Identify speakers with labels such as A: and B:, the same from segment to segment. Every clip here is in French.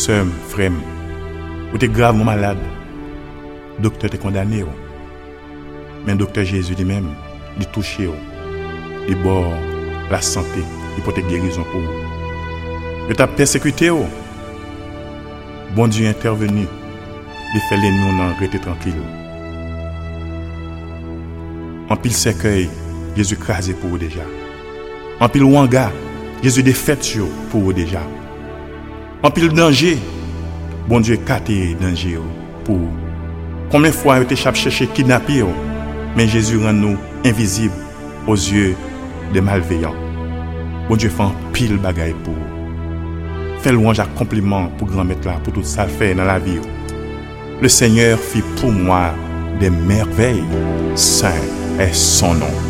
A: Sèm, frèm, ou te grav mou malade, doktor te kondane ou. Men doktor Jésus li mèm, li touche ou, li bor, la sante, li pote gerizon pou ou. Yo tap persekute ou. Bon Diyo intervenu, li fè lè nou nan rete tranquil ou. An pil sekèy, Jésus krasè pou ou deja. An pil wanga, Jésus defèt yo pou ou deja. An pil denje, bon Diyo kate denje yo pou. Konmen fwa yo te chap chèche kidnapye yo, men Jezu ran nou invizib ozyè de malveyan. Bon Diyo fan pil bagay pou. Fè louange ak kompliment pou gran met la pou tout sa fè nan la vi yo. Le Seigneur fi pou mwa de merveil, saint est son nom.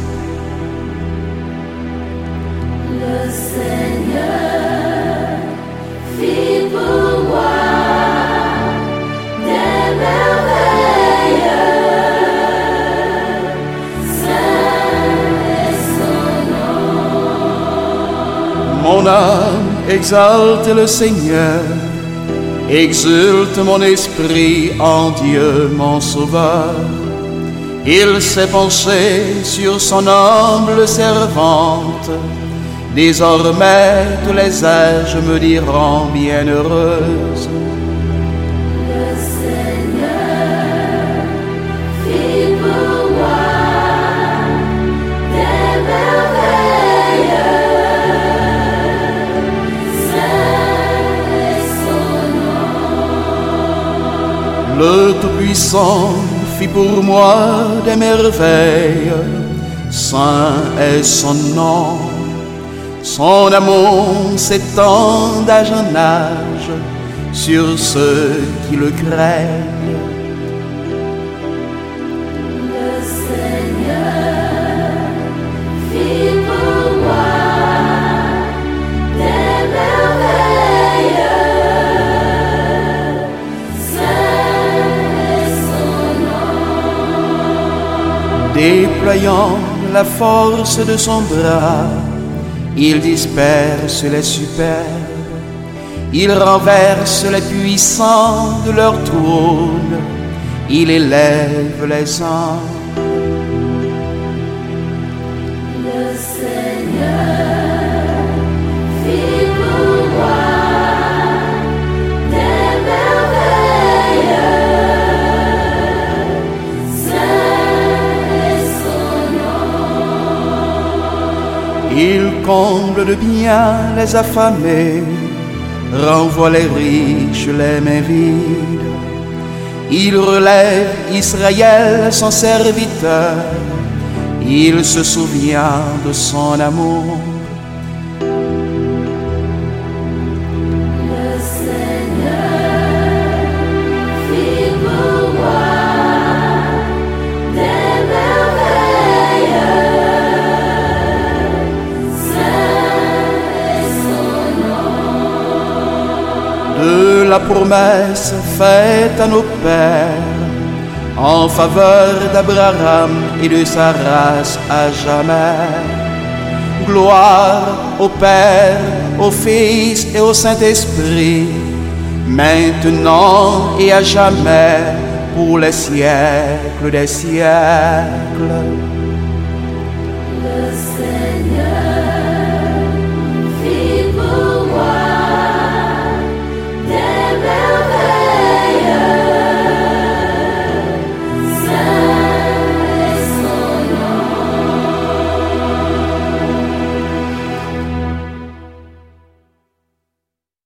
B: Mon âme exalte le Seigneur, exulte mon esprit en Dieu mon Sauveur. Il s'est penché sur son humble servante. Désormais tous les âges me diront bienheureuse.
C: Le
B: Tout-Puissant fit pour moi des merveilles. Saint est son nom. Son amour s'étend d'âge en âge sur ceux qui le craignent. Déployant la force de son bras, il disperse les superbes, il renverse les puissants de leur trône, il élève les anges.
C: Le Seigneur
B: Il comble de bien les affamés, renvoie les riches les mains vides. Il relève Israël son serviteur, il se souvient de son amour. La promesse faite à nos pères en faveur d'Abraham et de sa race à jamais. Gloire au Père, au Fils et au Saint-Esprit, maintenant et à jamais, pour les siècles des siècles.